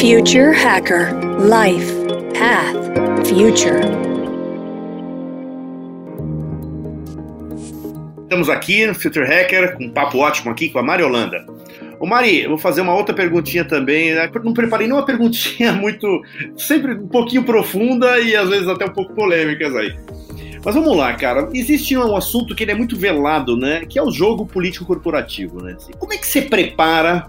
Future Hacker Life Path Future. Estamos aqui no Future Hacker com um papo ótimo aqui com a Mari Holanda. Ô Mari, eu vou fazer uma outra perguntinha também. Né? Não preparei nenhuma perguntinha muito. sempre um pouquinho profunda e às vezes até um pouco polêmicas aí. Mas vamos lá, cara. Existe um assunto que ele é muito velado, né? Que é o jogo político corporativo, né? Assim, como é que você prepara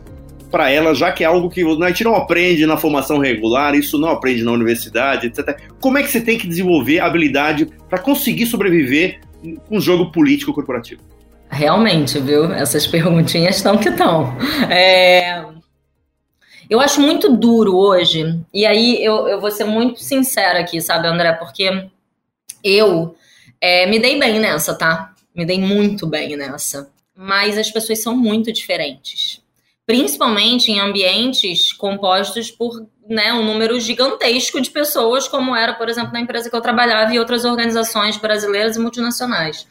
para ela, já que é algo que a gente não aprende na formação regular, isso não aprende na universidade, etc. Como é que você tem que desenvolver habilidade para conseguir sobreviver com um jogo político corporativo? Realmente, viu? Essas perguntinhas estão que estão. É... Eu acho muito duro hoje, e aí eu, eu vou ser muito sincera aqui, sabe, André? Porque eu é, me dei bem nessa, tá? Me dei muito bem nessa. Mas as pessoas são muito diferentes. Principalmente em ambientes compostos por né, um número gigantesco de pessoas, como era, por exemplo, na empresa que eu trabalhava e outras organizações brasileiras e multinacionais.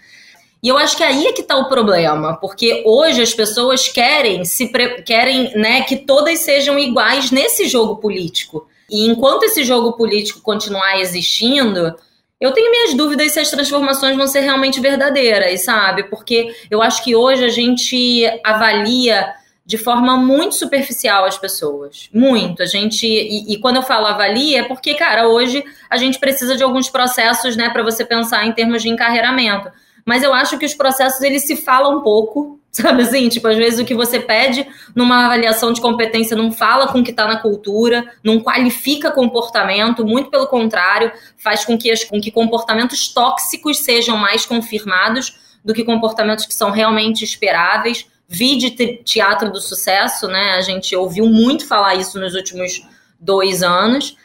E eu acho que aí é que está o problema, porque hoje as pessoas querem se querem né, que todas sejam iguais nesse jogo político. E enquanto esse jogo político continuar existindo, eu tenho minhas dúvidas se as transformações vão ser realmente verdadeiras, sabe? Porque eu acho que hoje a gente avalia de forma muito superficial as pessoas. Muito. A gente. E, e, quando eu falo avalia, é porque, cara, hoje a gente precisa de alguns processos, né, para você pensar em termos de encarreiramento. Mas eu acho que os processos eles se falam um pouco, sabe assim? Tipo, às vezes o que você pede numa avaliação de competência não fala com o que está na cultura, não qualifica comportamento, muito pelo contrário, faz com que, as, com que comportamentos tóxicos sejam mais confirmados do que comportamentos que são realmente esperáveis Vide teatro do sucesso, né? A gente ouviu muito falar isso nos últimos dois anos.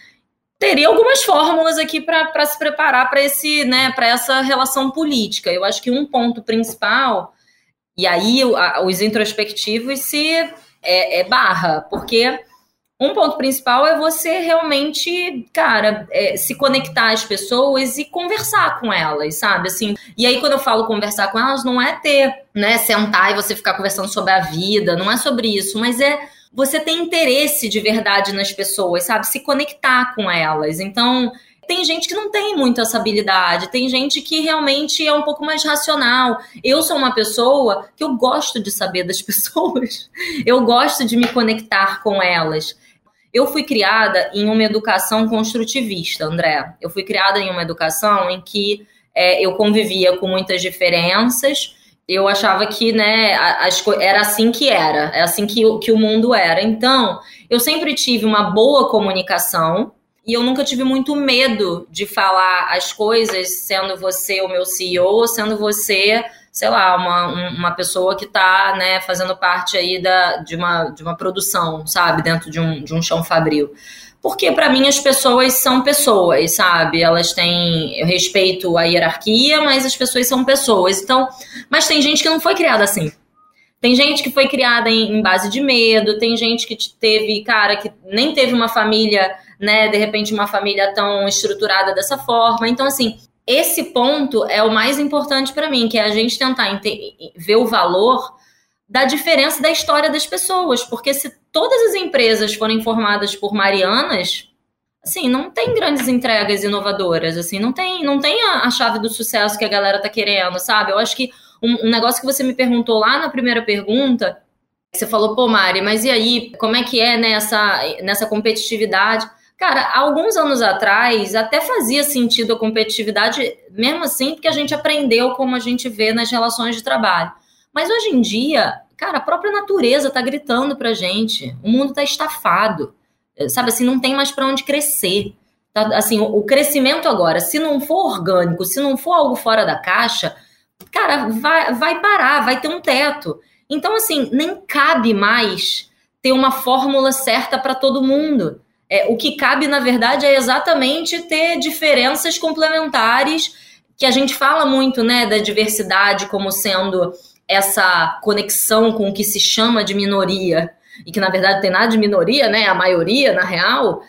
Teria algumas fórmulas aqui para se preparar para esse, né, para essa relação política. Eu acho que um ponto principal, e aí os introspectivos se é, é barra, porque um ponto principal é você realmente, cara, é, se conectar às pessoas e conversar com elas, sabe? Assim, e aí quando eu falo conversar com elas, não é ter, né, sentar e você ficar conversando sobre a vida, não é sobre isso, mas é você ter interesse de verdade nas pessoas, sabe? Se conectar com elas. Então, tem gente que não tem muito essa habilidade, tem gente que realmente é um pouco mais racional. Eu sou uma pessoa que eu gosto de saber das pessoas, eu gosto de me conectar com elas. Eu fui criada em uma educação construtivista, André. Eu fui criada em uma educação em que é, eu convivia com muitas diferenças. Eu achava que né, as, era assim que era, é assim que, que o mundo era. Então, eu sempre tive uma boa comunicação e eu nunca tive muito medo de falar as coisas, sendo você o meu CEO, sendo você sei lá, uma, uma pessoa que está né, fazendo parte aí da, de, uma, de uma produção, sabe, dentro de um, de um chão fabril. Porque para mim as pessoas são pessoas, sabe? Elas têm. Eu respeito a hierarquia, mas as pessoas são pessoas. Então, mas tem gente que não foi criada assim. Tem gente que foi criada em, em base de medo, tem gente que teve, cara, que nem teve uma família, né? De repente, uma família tão estruturada dessa forma. Então, assim, esse ponto é o mais importante para mim, que é a gente tentar ver o valor da diferença da história das pessoas, porque se todas as empresas forem formadas por marianas, assim, não tem grandes entregas inovadoras, assim, não tem, não tem a, a chave do sucesso que a galera tá querendo, sabe? Eu acho que um, um negócio que você me perguntou lá na primeira pergunta, você falou, pô, Mari, mas e aí, como é que é nessa, nessa competitividade? Cara, alguns anos atrás até fazia sentido a competitividade, mesmo assim, porque a gente aprendeu como a gente vê nas relações de trabalho. Mas hoje em dia, cara, a própria natureza tá gritando pra gente. O mundo tá estafado. Sabe assim, não tem mais para onde crescer. Tá, assim, o crescimento agora, se não for orgânico, se não for algo fora da caixa, cara, vai, vai parar, vai ter um teto. Então, assim, nem cabe mais ter uma fórmula certa para todo mundo. É, o que cabe, na verdade, é exatamente ter diferenças complementares, que a gente fala muito né, da diversidade como sendo essa conexão com o que se chama de minoria, e que na verdade tem nada de minoria, né? A maioria, na real.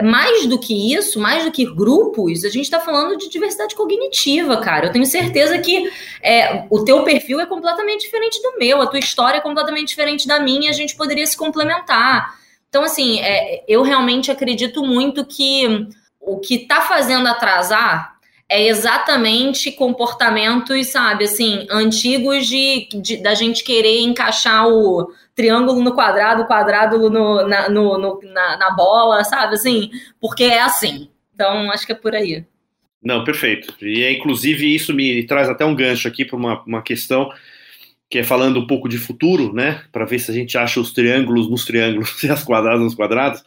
Mais do que isso, mais do que grupos, a gente está falando de diversidade cognitiva, cara. Eu tenho certeza que é, o teu perfil é completamente diferente do meu, a tua história é completamente diferente da minha, a gente poderia se complementar. Então, assim, é, eu realmente acredito muito que o que está fazendo atrasar é exatamente comportamentos, sabe, assim, antigos de, de, da gente querer encaixar o triângulo no quadrado, quadrado no, na, no, no, na, na bola, sabe, assim, porque é assim. Então, acho que é por aí. Não, perfeito. E inclusive isso me traz até um gancho aqui para uma, uma questão que é falando um pouco de futuro, né? Para ver se a gente acha os triângulos nos triângulos e as quadradas nos quadrados.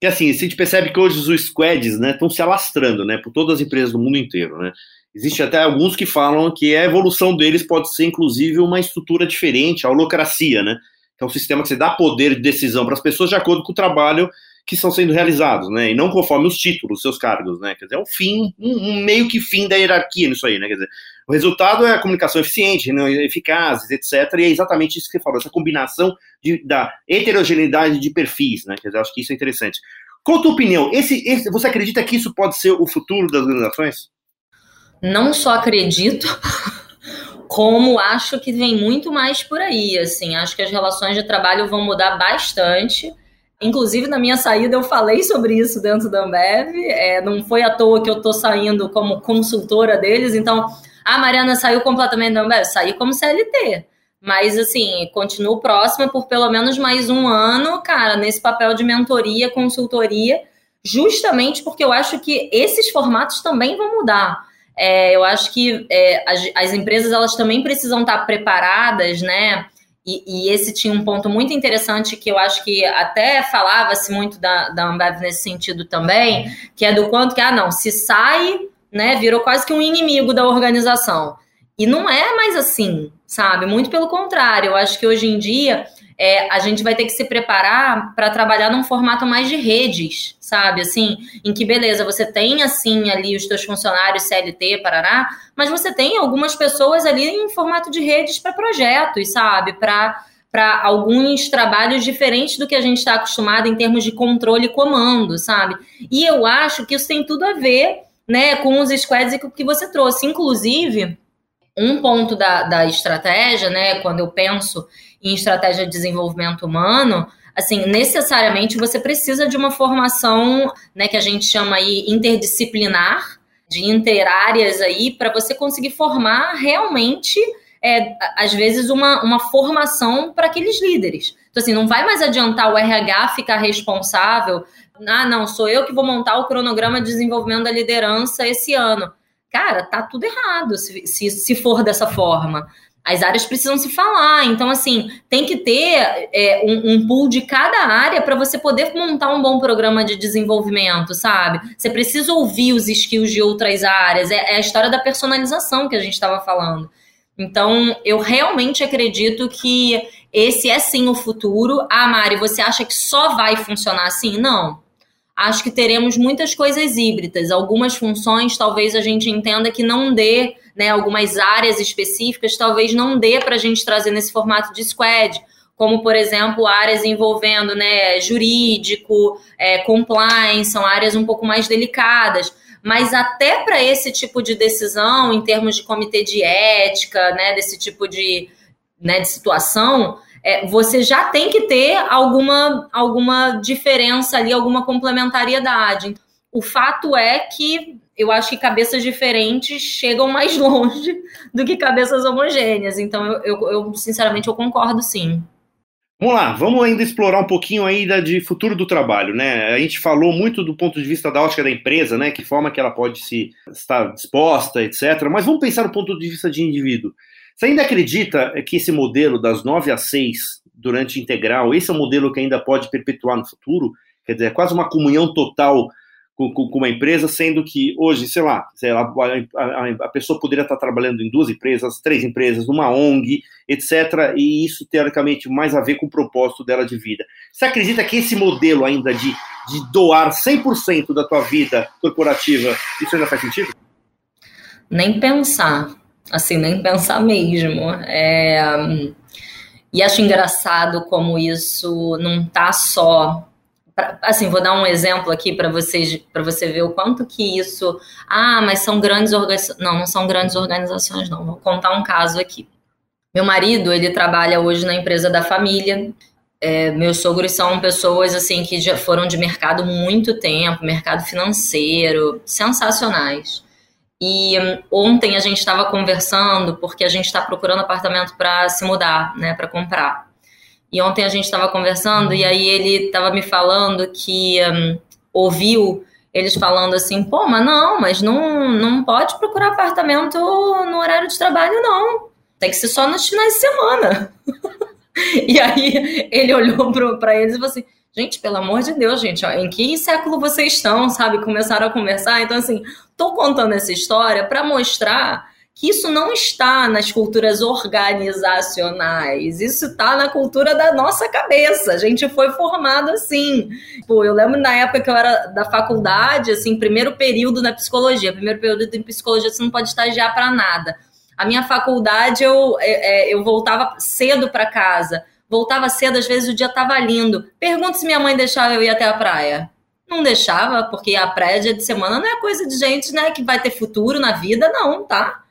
Que assim, a gente percebe que hoje os squads, né, estão se alastrando, né, por todas as empresas do mundo inteiro, né? Existe até alguns que falam que a evolução deles pode ser, inclusive, uma estrutura diferente, a holocracia, né? Que é um sistema que você dá poder de decisão para as pessoas de acordo com o trabalho que estão sendo realizados, né? E não conforme os títulos, seus cargos, né? Quer dizer, é um fim, um, um meio que fim da hierarquia nisso aí, né? Quer dizer, o resultado é a comunicação eficiente, né, eficazes, etc. E é exatamente isso que você falou, essa combinação de, da heterogeneidade de perfis, né? Quer dizer, acho que isso é interessante. Qual a tua opinião? Esse, esse, você acredita que isso pode ser o futuro das organizações? Não só acredito, como acho que vem muito mais por aí. Assim, acho que as relações de trabalho vão mudar bastante. Inclusive, na minha saída, eu falei sobre isso dentro da Ambev. É, não foi à toa que eu estou saindo como consultora deles. Então, a Mariana saiu completamente da Ambev? Saí como CLT. Mas, assim, continuo próxima por pelo menos mais um ano, cara, nesse papel de mentoria, consultoria, justamente porque eu acho que esses formatos também vão mudar. É, eu acho que é, as, as, empresas elas também precisam estar preparadas, né? E, e, esse tinha um ponto muito interessante que eu acho que até falava-se muito da, da Ambev nesse sentido também, que é do quanto que, ah, não, se sai né, virou quase que um inimigo da organização. E não é mais assim, sabe? Muito pelo contrário. Eu acho que hoje em dia é, a gente vai ter que se preparar para trabalhar num formato mais de redes, sabe? Assim, em que beleza, você tem assim ali os seus funcionários CLT, Parará, mas você tem algumas pessoas ali em formato de redes para projetos, sabe? Para para alguns trabalhos diferentes do que a gente está acostumado em termos de controle e comando, sabe? E eu acho que isso tem tudo a ver né, com os squads que você trouxe. Inclusive, um ponto da, da estratégia, né, quando eu penso em estratégia de desenvolvimento humano, assim, necessariamente você precisa de uma formação, né, que a gente chama aí interdisciplinar, de interáreas aí, para você conseguir formar realmente, é, às vezes, uma, uma formação para aqueles líderes. Então, assim, não vai mais adiantar o RH ficar responsável ah, não, sou eu que vou montar o cronograma de desenvolvimento da liderança esse ano. Cara, tá tudo errado se, se, se for dessa forma. As áreas precisam se falar, então, assim, tem que ter é, um, um, pool de cada área para você poder montar um bom programa de desenvolvimento, sabe? Você precisa ouvir os skills de outras áreas, é, é a história da personalização que a gente estava falando. Então, eu realmente acredito que esse é sim o futuro. Ah, Mari, você acha que só vai funcionar assim? Não acho que teremos muitas coisas híbridas. Algumas funções talvez a gente entenda que não dê, né? Algumas áreas específicas talvez não dê para a gente trazer nesse formato de squad. Como, por exemplo, áreas envolvendo né, jurídico, é, compliance, são áreas um pouco mais delicadas. Mas até para esse tipo de decisão, em termos de comitê de ética, né, desse tipo de, né, de situação, é, você já tem que ter alguma, alguma diferença ali, alguma complementariedade. O fato é que eu acho que cabeças diferentes chegam mais longe do que cabeças homogêneas. Então, eu, eu, eu sinceramente, eu concordo sim. Vamos lá, vamos ainda explorar um pouquinho ainda de futuro do trabalho, né? A gente falou muito do ponto de vista da ótica da empresa, né? Que forma que ela pode se estar disposta, etc. Mas vamos pensar do ponto de vista de indivíduo. Você ainda acredita que esse modelo das 9 às 6 durante integral, esse é um modelo que ainda pode perpetuar no futuro? Quer dizer, é quase uma comunhão total com, com, com uma empresa, sendo que hoje, sei lá, sei lá a, a, a, pessoa poderia estar trabalhando em duas empresas, três empresas, numa ONG, etc. E isso, teoricamente, mais a ver com o propósito dela de vida. Você acredita que esse modelo ainda de, de doar 100% da tua vida corporativa, isso ainda faz sentido? Nem pensar assim, nem pensar mesmo. É, e acho engraçado como isso não tá só. Pra, assim, vou dar um exemplo aqui para vocês, para você ver o quanto que isso. Ah, mas são grandes organizações. Não, não são grandes organizações, não. Vou contar um caso aqui. Meu marido, ele trabalha hoje na empresa da família É, meus sogros são pessoas assim que já foram de mercado muito tempo, mercado financeiro, sensacionais. E um, ontem a gente estava conversando porque a gente está procurando apartamento para se mudar, né, para comprar. E ontem a gente estava conversando e aí ele estava me falando que um, ouviu eles falando assim, pô, mas não, mas não, não pode procurar apartamento no horário de trabalho, não. Tem que ser só nos finais de semana. e aí ele olhou para eles e falou assim, gente, pelo amor de Deus, gente, ó, em que século vocês estão, sabe? Começaram a conversar. Então, assim, tô contando essa história para mostrar que isso não está nas culturas organizacionais, isso está na cultura da nossa cabeça. A gente foi formado assim. Pô, eu lembro na época que eu era da faculdade, assim, primeiro período na psicologia. Primeiro período em psicologia você não pode estagiar para nada. A minha faculdade eu, é, é eu voltava cedo para casa. Voltava cedo, às vezes o dia estava lindo. Pergunta se minha mãe deixava eu ir até a praia. Não deixava, porque a praia dia de semana não é coisa de gente, né, que vai ter futuro na vida, não, tá?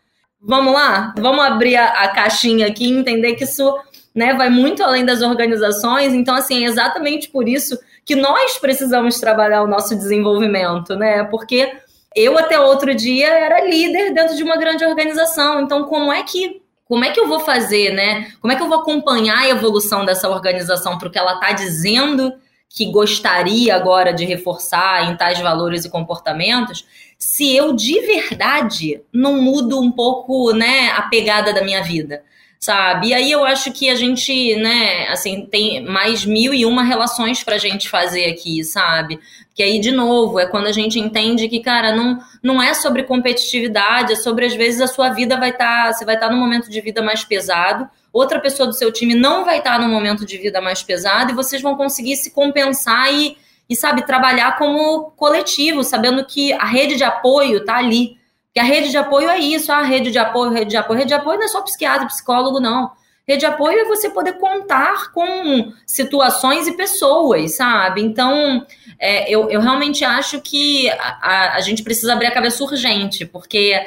Vamos lá? Vamos abrir a, a caixinha aqui e entender que isso né, vai muito além das organizações. Então, assim, é exatamente por isso que nós precisamos trabalhar o nosso desenvolvimento, né? Porque eu até outro dia era líder dentro de uma grande organização. Então, como é que como é que eu vou fazer, né? Como é que eu vou acompanhar a evolução dessa organização para o que ela está dizendo que gostaria agora de reforçar em tais valores e comportamentos, se eu de verdade não mudo um pouco, né, a pegada da minha vida, sabe? E aí eu acho que a gente, né, assim, tem mais mil e uma relações pra gente fazer aqui, sabe? Que aí, de novo, é quando a gente entende que, cara, não, não é sobre competitividade, é sobre, às vezes, a sua vida vai estar, tá, você vai estar tá num momento de vida mais pesado, outra pessoa do seu time não vai estar tá num momento de vida mais pesado e vocês vão conseguir se compensar e e, sabe, trabalhar como coletivo, sabendo que a rede de apoio tá ali. Que a rede de apoio é isso, a rede de apoio, rede de apoio. Rede de apoio não é só psiquiatra, psicólogo, não. Rede de apoio é você poder contar com situações e pessoas, sabe? Então, é, eu, eu realmente acho que a, a gente precisa abrir a cabeça urgente, porque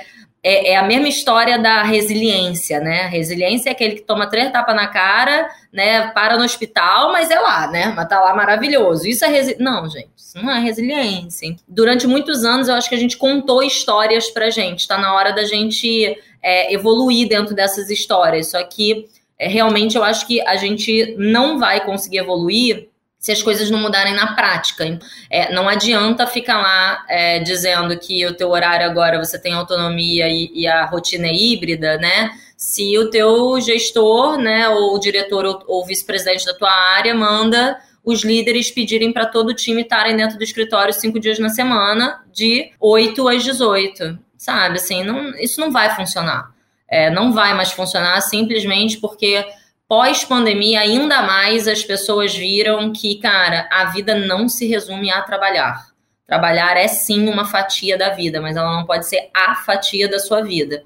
é, é, a mesma história da resiliência, né? Resiliência é aquele que toma três tapas na cara, né? Para no hospital, mas é lá, né? Mas tá lá maravilhoso. Isso é resiliência. Não, gente, isso não é resiliência. Durante muitos anos, eu acho que a gente contou histórias pra gente. Tá na hora da gente é, evoluir dentro dessas histórias. Só que é, realmente eu acho que a gente não vai conseguir evoluir se as coisas não mudarem na prática. É, não adianta ficar lá é, dizendo que o teu horário agora você tem autonomia e, e, a rotina é híbrida, né? Se o teu gestor, né, ou diretor ou, ou vice-presidente da tua área manda os líderes pedirem para todo o time estarem dentro do escritório cinco dias na semana, de 8 às 18, sabe? Assim, não, isso não vai funcionar. É, não vai mais funcionar simplesmente porque pós-pandemia, ainda mais as pessoas viram que, cara, a vida não se resume a trabalhar. Trabalhar é sim uma fatia da vida, mas ela não pode ser a fatia da sua vida.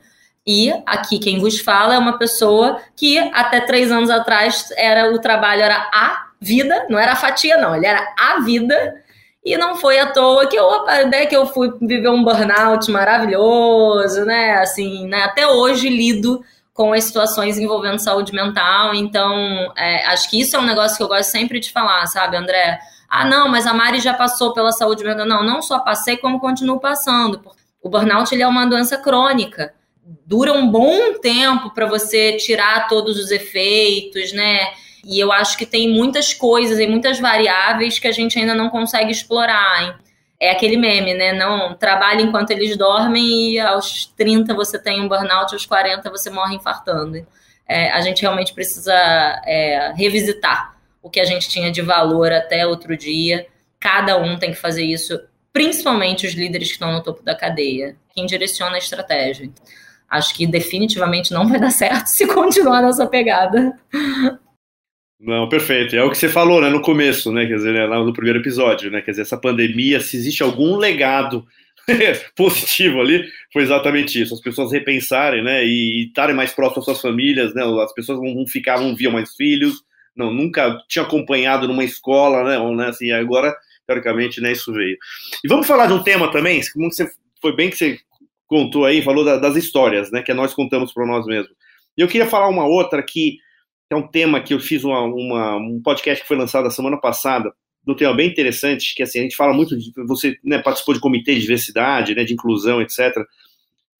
E aqui quem vos fala é uma pessoa que até três anos atrás era o trabalho era a vida, não era a fatia, não, ele era a vida. E não foi à toa que eu, né, que eu fui viver um burnout maravilhoso, né? Assim, né, até hoje lido com as situações envolvendo saúde mental. Então, é, acho que isso é um negócio que eu gosto sempre de falar, sabe, André? Ah, não, mas a Mari já passou pela saúde mental. Não, não só passei, como continuo passando. O burnout ele é uma doença crônica. Dura um bom tempo para você tirar todos os efeitos, né? E eu acho que tem muitas coisas e muitas variáveis que a gente ainda não consegue explorar. É aquele meme, né? Não trabalha enquanto eles dormem e aos 30 você tem um burnout, aos 40 você morre infartando. É, a gente realmente precisa é, revisitar o que a gente tinha de valor até outro dia. Cada um tem que fazer isso, principalmente os líderes que estão no topo da cadeia, quem direciona a estratégia. Acho que definitivamente não vai dar certo se continuar nessa pegada. Não, perfeito. É o que você falou, né, no começo, né, quer dizer, né, lá no primeiro episódio, né, quer dizer, essa pandemia, se existe algum legado positivo ali, foi exatamente isso, as pessoas repensarem, né, e estarem mais próximas às suas famílias, né, as pessoas não ficavam, não viam mais filhos, não, nunca tinha acompanhado numa escola, né, ou, né, assim, agora, teoricamente, né, isso veio. E vamos falar de um tema também, como você, foi bem que você contou aí, falou da, das histórias, né, que nós contamos para nós mesmos. E eu queria falar uma outra que que é um tema que eu fiz uma, uma, um podcast que foi lançado a semana passada, um tema bem interessante, que assim, a gente fala muito de, você né, participou de comitê de diversidade, né, de inclusão, etc.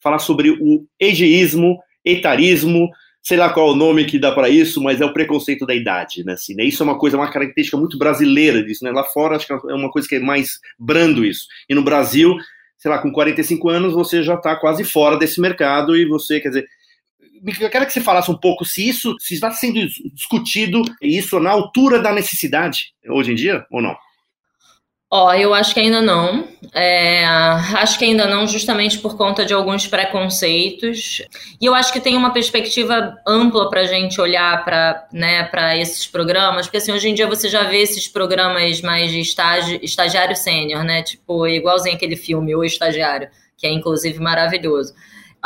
Falar sobre o egeísmo, etarismo, sei lá qual é o nome que dá para isso, mas é o preconceito da idade, né, assim, né? Isso é uma coisa, uma característica muito brasileira disso, né? Lá fora acho que é uma coisa que é mais brando isso. E no Brasil, sei lá, com 45 anos você já está quase fora desse mercado e você, quer dizer, eu quero que você falasse um pouco se isso se está sendo discutido isso na altura da necessidade hoje em dia ou não. Ó, oh, eu acho que ainda não. É, acho que ainda não, justamente por conta de alguns preconceitos. E eu acho que tem uma perspectiva ampla para a gente olhar para né, esses programas, porque assim, hoje em dia você já vê esses programas mais de estágio, estagiário sênior, né? Tipo, igualzinho aquele filme, O Estagiário, que é inclusive maravilhoso.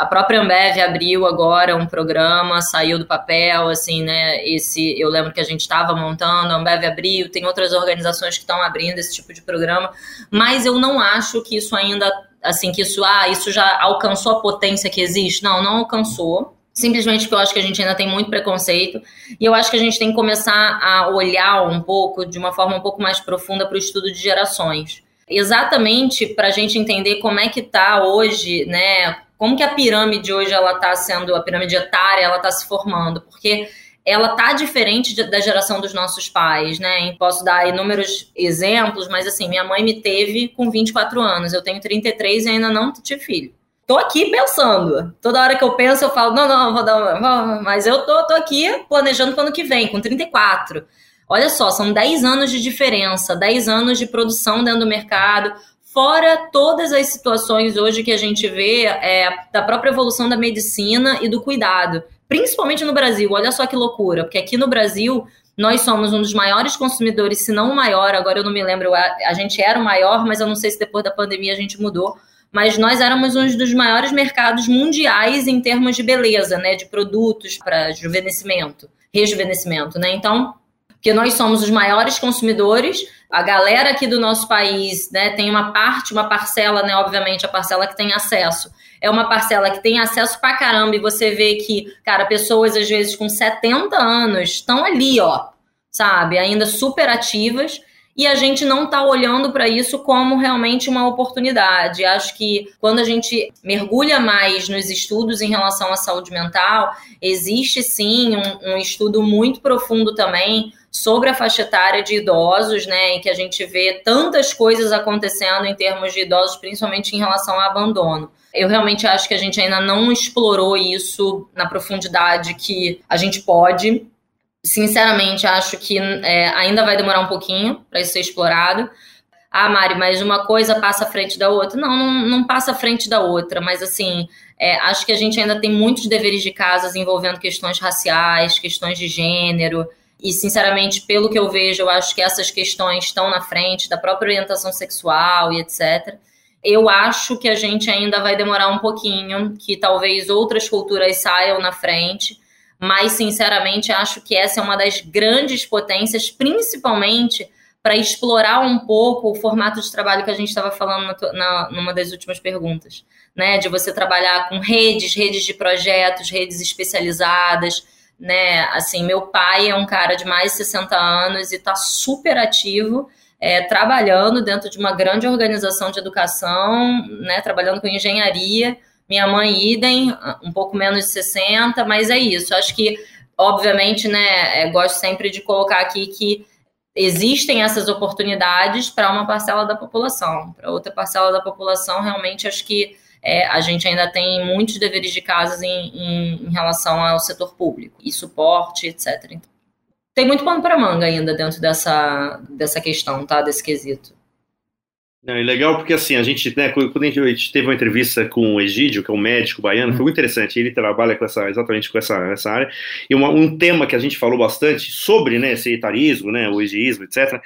A própria Ambev abriu agora um programa, saiu do papel, assim, né? Esse, eu lembro que a gente estava montando, a Ambev abriu, tem outras organizações que estão abrindo esse tipo de programa, mas eu não acho que isso ainda, assim, que isso, ah, isso já alcançou a potência que existe. Não, não alcançou. Simplesmente porque eu acho que a gente ainda tem muito preconceito e eu acho que a gente tem que começar a olhar um pouco, de uma forma um pouco mais profunda, para o estudo de gerações exatamente para a gente entender como é que está hoje, né? Como que a pirâmide hoje ela está sendo, a pirâmide etária, ela está se formando, porque ela tá diferente da geração dos nossos pais, né? Posso dar inúmeros exemplos, mas assim, minha mãe me teve com 24 anos, eu tenho 33 e ainda não tive filho. Tô aqui pensando. Toda hora que eu penso, eu falo, não, não, vou dar uma. Mas eu tô, tô aqui planejando para o ano que vem, com 34. Olha só, são 10 anos de diferença, 10 anos de produção dentro do mercado, Fora todas as situações hoje que a gente vê é, da própria evolução da medicina e do cuidado, principalmente no Brasil. Olha só que loucura, porque aqui no Brasil nós somos um dos maiores consumidores, se não o maior, agora eu não me lembro, a, gente era o maior, mas eu não sei se depois da pandemia a gente mudou. Mas nós éramos um dos maiores mercados mundiais em termos de beleza, né? De produtos para rejuvenescimento, rejuvenescimento, né? Então, porque nós somos os maiores consumidores, a galera aqui do nosso país, né, tem uma parte, uma parcela, né, obviamente, a parcela que tem acesso. É uma parcela que tem acesso pra caramba e você vê que, cara, pessoas às vezes com 70 anos estão ali, ó, sabe, ainda super ativas e a gente não está olhando para isso como realmente uma oportunidade. Acho que quando a gente mergulha mais nos estudos em relação à saúde mental, existe sim um, um estudo muito profundo também sobre a faixa etária de idosos, né, em que a gente vê tantas coisas acontecendo em termos de idosos, principalmente em relação ao abandono. Eu realmente acho que a gente ainda não explorou isso na profundidade que a gente pode. Sinceramente, acho que é, ainda vai demorar um pouquinho para isso ser explorado. Ah, Mari, mas uma coisa passa à frente da outra. Não, não, não passa à frente da outra, mas assim, é, acho que a gente ainda tem muitos deveres de casas envolvendo questões raciais, questões de gênero, e, sinceramente, pelo que eu vejo, eu acho que essas questões estão na frente da própria orientação sexual e etc. Eu acho que a gente ainda vai demorar um pouquinho, que talvez outras culturas saiam na frente, mas, sinceramente, acho que essa é uma das grandes potências, principalmente para explorar um pouco o formato de trabalho que a gente estava falando na, na, numa das últimas perguntas, né? De você trabalhar com redes, redes de projetos, redes especializadas, né? Assim, meu pai é um cara de mais de 60 anos e está super ativo, é, trabalhando dentro de uma grande organização de educação, né? Trabalhando com engenharia. Minha mãe, idem, um pouco menos de 60, mas é isso. Acho que, obviamente, né? É, gosto sempre de colocar aqui que existem essas oportunidades para uma parcela da população. Para outra parcela da população, realmente acho que é, a gente ainda tem muitos deveres de casa em, em, em, relação ao setor público e suporte, etc. Então, tem muito pano para manga ainda dentro dessa, dessa questão, tá? Desse quesito. Não, é legal porque assim, a gente, né, quando a gente teve uma entrevista com o Egídio, que é um médico baiano, foi muito interessante, ele trabalha com essa, exatamente com essa, essa área, e uma, um tema que a gente falou bastante sobre, né, esse etarismo, né, o egiísmo, etc.,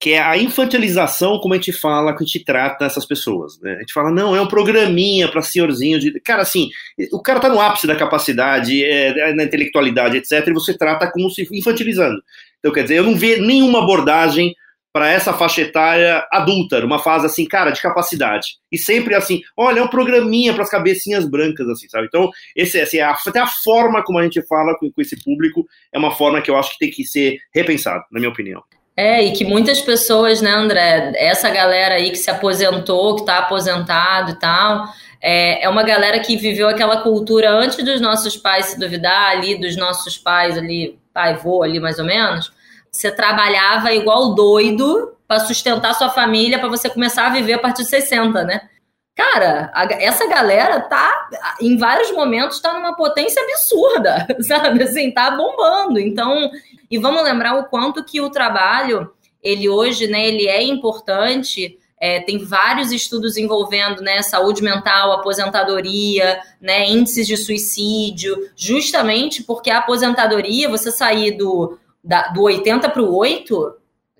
que é a infantilização, como a gente fala, que a gente trata essas pessoas. Né? A gente fala, não, é um programinha para senhorzinho de. Cara, assim, o cara tá no ápice da capacidade, é, na intelectualidade, etc., e você trata como se infantilizando. Então, quer dizer, eu não vejo nenhuma abordagem para essa faixa etária adulta, uma fase assim, cara, de capacidade. E sempre assim, olha, é um programinha para as cabecinhas brancas, assim, sabe? Então, esse, assim, até a forma como a gente fala com, com esse público é uma forma que eu acho que tem que ser repensada, na minha opinião. É, e que muitas pessoas, né, André, essa galera aí que se aposentou, que está aposentado e tal, é, é uma galera que viveu aquela cultura antes dos nossos pais se duvidar, ali, dos nossos pais ali, pai, vô ali mais ou menos. Você trabalhava igual doido para sustentar sua família, para você começar a viver a partir de 60, né? Cara, a, essa galera tá, em vários momentos, tá numa potência absurda, sabe? Assim, tá bombando. Então, e vamos lembrar o quanto que o trabalho, ele hoje, né, ele é importante. É, tem vários estudos envolvendo né, saúde mental, aposentadoria, né, índices de suicídio, justamente porque a aposentadoria, você sair do, da, do 80 para o 8,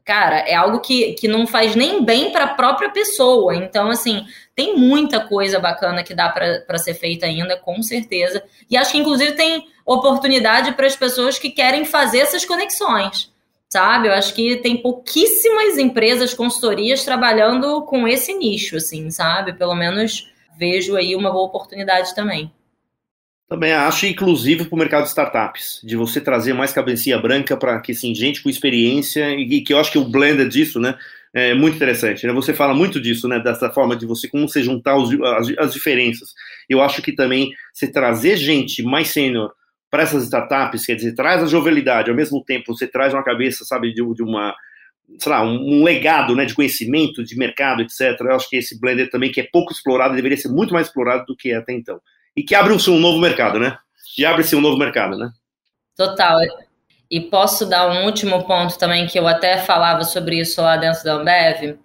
cara, é algo que, que não faz nem bem para a própria pessoa. Então, assim, tem muita coisa bacana que dá para ser feita ainda, com certeza. E acho que, inclusive, tem oportunidade para as pessoas que querem fazer essas conexões, sabe? Eu acho que tem pouquíssimas empresas, consultorias trabalhando com esse nicho, assim, sabe? Pelo menos vejo aí uma boa oportunidade também. Também acho inclusive para o mercado de startups, de você trazer mais cabecinha branca para que assim, gente com experiência e que eu acho que o blend disso, né? É muito interessante, né? Você fala muito disso, né? Dessa forma de você como você juntar os, as, as diferenças. Eu acho que também você trazer gente mais sênior para essas startups, quer dizer, traz a jovialidade, ao mesmo tempo você traz uma cabeça, sabe, de, de uma, sei lá, um, um, legado, né, de conhecimento, de mercado, etc. Eu acho que esse blender também, que é pouco explorado, deveria ser muito mais explorado do que é até então. E que abre-se um novo mercado, né? Que abre-se um novo mercado, né? Total. E posso dar um último ponto também, que eu até falava sobre isso lá dentro da Ambev,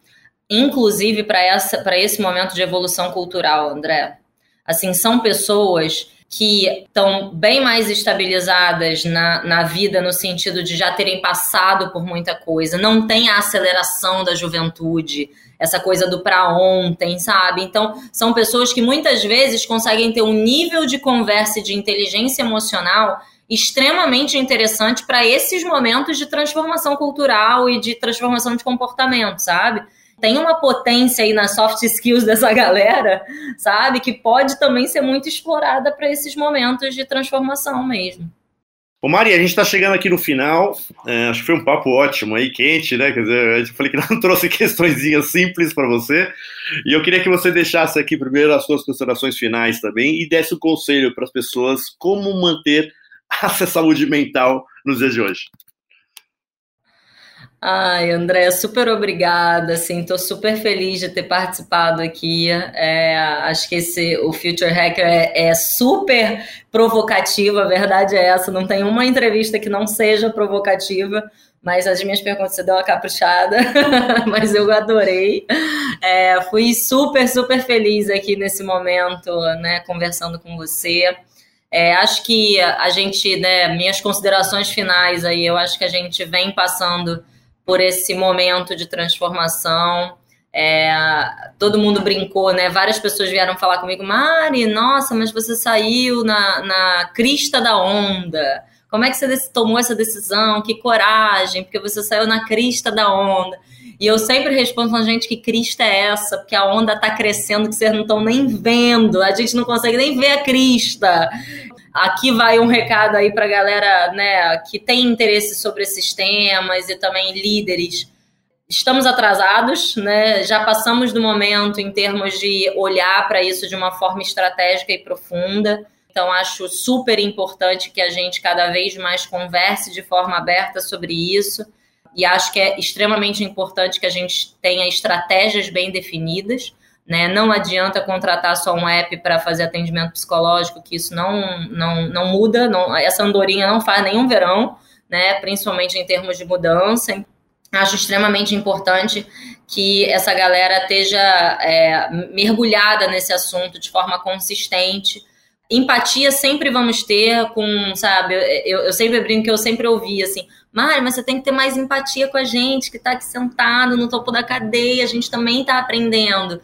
inclusive para esse momento de evolução cultural, André. Assim, são pessoas que estão bem mais estabilizadas na, na vida, no sentido de já terem passado por muita coisa, não tem a aceleração da juventude, essa coisa do para ontem, sabe? Então, são pessoas que muitas vezes conseguem ter um nível de conversa e de inteligência emocional extremamente interessante para esses momentos de transformação cultural e de transformação de comportamento, sabe? tem uma potência aí nas soft skills dessa galera, sabe? Que pode também ser muito explorada para esses momentos de transformação mesmo. Ô Maria, a gente está chegando aqui no final. É, acho que foi um papo ótimo aí, quente, né? Quer dizer, eu falei que não trouxe questõezinhas simples para você. E eu queria que você deixasse aqui primeiro as suas considerações finais também e desse um conselho para as pessoas como manter essa saúde mental nos dias de hoje. Ai, André, super obrigada, assim, tô super feliz de ter participado aqui. É, acho que esse, o Future Hacker é, é, super provocativo, a verdade é essa, não tem uma entrevista que não seja provocativa, mas as minhas perguntas você deu uma caprichada, mas eu adorei. É, fui super, super feliz aqui nesse momento, né, conversando com você. É, acho que a gente, né, minhas considerações finais aí, eu acho que a gente vem passando por esse momento de transformação. É, todo mundo brincou, né? Várias pessoas vieram falar comigo, Mari, nossa, mas você saiu na, na crista da onda. Como é que você tomou essa decisão? Que coragem, porque você saiu na crista da onda. E eu sempre respondo falando, gente, que crista é essa? Porque a onda está crescendo que vocês não estão nem vendo. A gente não consegue nem ver a crista. Aqui vai um recado aí para a galera né, que tem interesse sobre esses temas e também líderes. Estamos atrasados, né? já passamos do momento em termos de olhar para isso de uma forma estratégica e profunda. Então, acho super importante que a gente cada vez mais converse de forma aberta sobre isso. E acho que é extremamente importante que a gente tenha estratégias bem definidas né? Não adianta contratar só um app para fazer atendimento psicológico, que isso não, não, não muda, não, essa andorinha não faz nenhum verão, né? principalmente em termos de mudança. Acho extremamente importante que essa galera esteja é, mergulhada nesse assunto de forma consistente. Empatia sempre vamos ter com, sabe, eu, eu sempre brinco que eu sempre ouvi assim, Mari, mas você tem que ter mais empatia com a gente que está aqui sentado no topo da cadeia, a gente também está aprendendo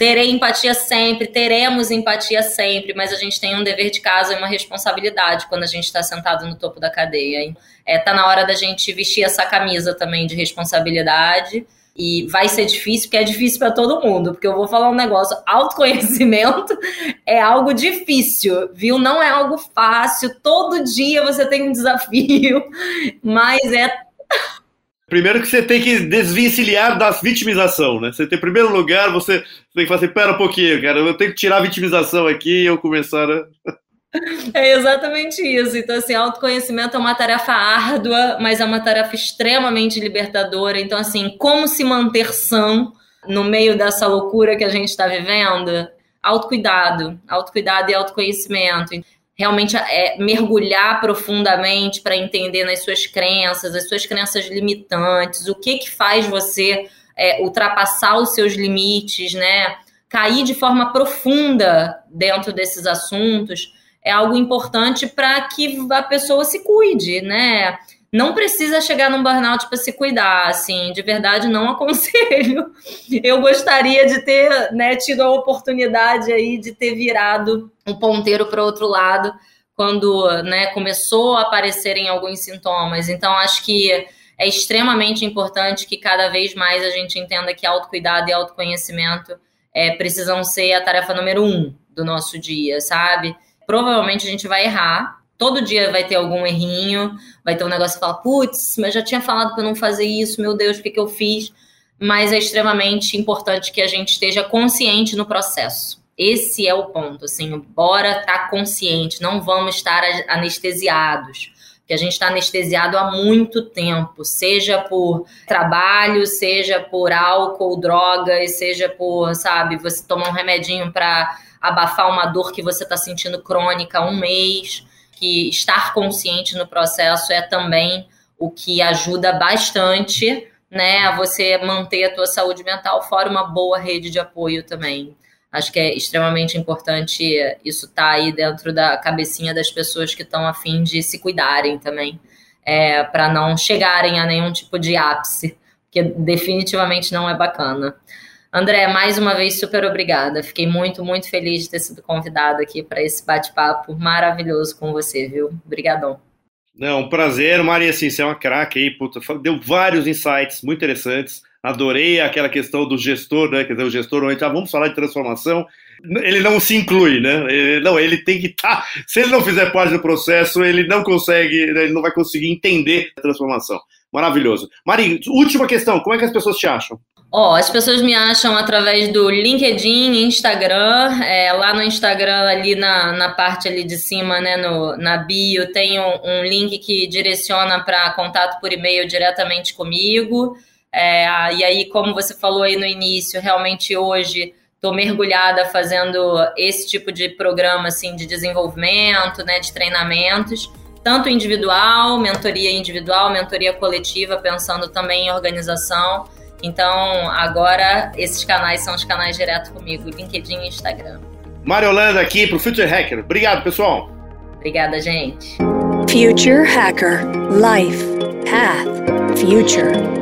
Terei empatia sempre, teremos empatia sempre, mas a gente tem um dever de casa e uma responsabilidade quando a gente está sentado no topo da cadeia. É, tá na hora da gente vestir essa camisa também de responsabilidade. E vai ser difícil, porque é difícil para todo mundo, porque eu vou falar um negócio: autoconhecimento é algo difícil, viu? Não é algo fácil. Todo dia você tem um desafio, mas é Primeiro que você tem que desvencilhar da vitimização, né? Você tem, em primeiro lugar, você tem que falar assim, pera um pouquinho, cara, eu tenho que tirar a vitimização aqui e eu começar a... É exatamente isso. Então, assim, autoconhecimento é uma tarefa árdua, mas é uma tarefa extremamente libertadora. Então, assim, como se manter sã no meio dessa loucura que a gente está vivendo? Autocuidado, autocuidado e autoconhecimento realmente é, mergulhar profundamente para entender nas suas crenças, as suas crenças limitantes, o que que faz você é, ultrapassar os seus limites, né? Cair de forma profunda dentro desses assuntos é algo importante para que a pessoa se cuide, né? não precisa chegar num burnout para se cuidar, assim, de verdade não aconselho. Eu gostaria de ter né, tido a oportunidade aí de ter virado um ponteiro para outro lado quando né, começou a aparecerem alguns sintomas. Então, acho que é extremamente importante que cada vez mais a gente entenda que autocuidado e autoconhecimento é, precisam ser a tarefa número um do nosso dia, sabe? Provavelmente a gente vai errar, Todo dia vai ter algum errinho, vai ter um negócio que fala, putz, mas já tinha falado para não fazer isso, meu Deus, o que, que eu fiz? Mas é extremamente importante que a gente esteja consciente no processo. Esse é o ponto, assim, bora estar tá consciente, não vamos estar anestesiados que a gente está anestesiado há muito tempo, seja por trabalho, seja por álcool, drogas, seja por, sabe, você tomar um remedinho para abafar uma dor que você está sentindo crônica há um mês que estar consciente no processo é também o que ajuda bastante, né, a você manter a tua saúde mental, fora uma boa rede de apoio também. Acho que é extremamente importante isso estar tá aí dentro da cabecinha das pessoas que estão afim de se cuidarem também, é, para não chegarem a nenhum tipo de ápice, que definitivamente não é bacana. André, mais uma vez, super obrigada. Fiquei muito, muito feliz de ter sido convidada aqui para esse bate-papo maravilhoso com você, viu? Obrigadão. Não, um prazer, Maria, assim, você é uma craque aí, puta, deu vários insights muito interessantes. Adorei aquela questão do gestor, né? Quer dizer, o gestor, onde, ah, vamos falar de transformação. Ele não se inclui, né? Ele, não, ele tem que estar. Tá, se ele não fizer parte do processo, ele não consegue, ele não vai conseguir entender a transformação. Maravilhoso. Mari, última questão: como é que as pessoas te acham? Ó, oh, as pessoas me acham através do LinkedIn, Instagram. É, lá no Instagram, ali na, na parte ali de cima, né, no, na bio, tem um, um link que direciona para contato por e-mail diretamente comigo. É, e aí, como você falou aí no início, realmente hoje estou mergulhada fazendo esse tipo de programa assim de desenvolvimento, né, de treinamentos, tanto individual, mentoria individual, mentoria coletiva, pensando também em organização. Então, agora esses canais são os canais direto comigo, LinkedIn e Instagram. Mário Holanda aqui para o Future Hacker. Obrigado, pessoal. Obrigada, gente. Future Hacker Life Path Future